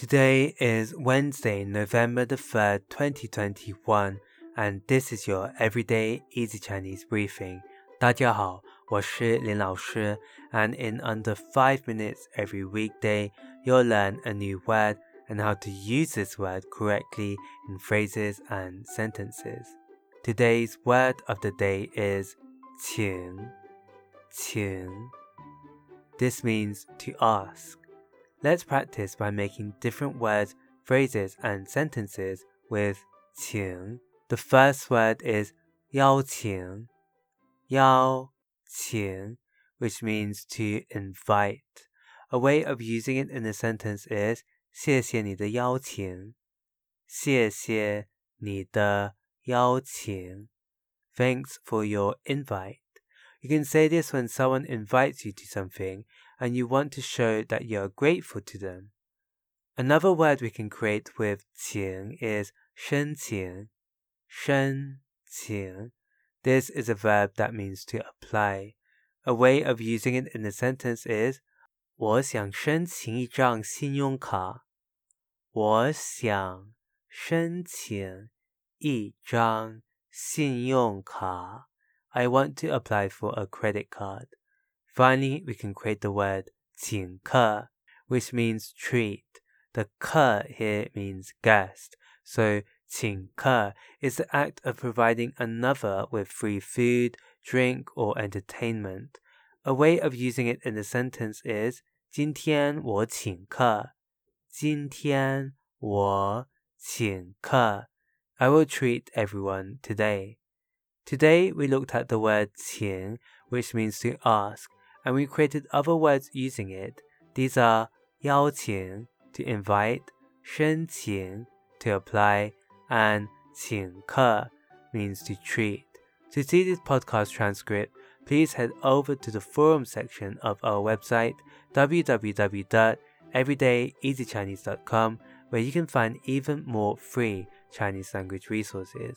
Today is Wednesday, November the 3rd, 2021, and this is your everyday easy Chinese briefing. 大家好，我是林老师, and in under 5 minutes every weekday, you'll learn a new word and how to use this word correctly in phrases and sentences. Today's word of the day is 请,请. This means to ask. Let's practice by making different words, phrases, and sentences with 请. The first word is 邀请,邀请, which means to invite. A way of using it in a sentence is 谢谢你的邀请。谢谢你的邀请. Thanks for your invite. You can say this when someone invites you to something and you want to show that you are grateful to them. Another word we can create with 请 is 申请,申请. This is a verb that means to apply. A way of using it in a sentence is 我想申请一张信用卡。我想申请一张信用卡。I want to apply for a credit card. Finally, we can create the word 请客, which means treat. The 客 here means guest. So 请客 is the act of providing another with free food, drink, or entertainment. A way of using it in a sentence is 今天我请客。今天我请客。I will treat everyone today. Today we looked at the word 请, which means to ask, and we created other words using it. These are 邀请 to invite, 申请 to apply, and 请客 means to treat. To see this podcast transcript, please head over to the forum section of our website www.everydayeasychinese.com where you can find even more free Chinese language resources.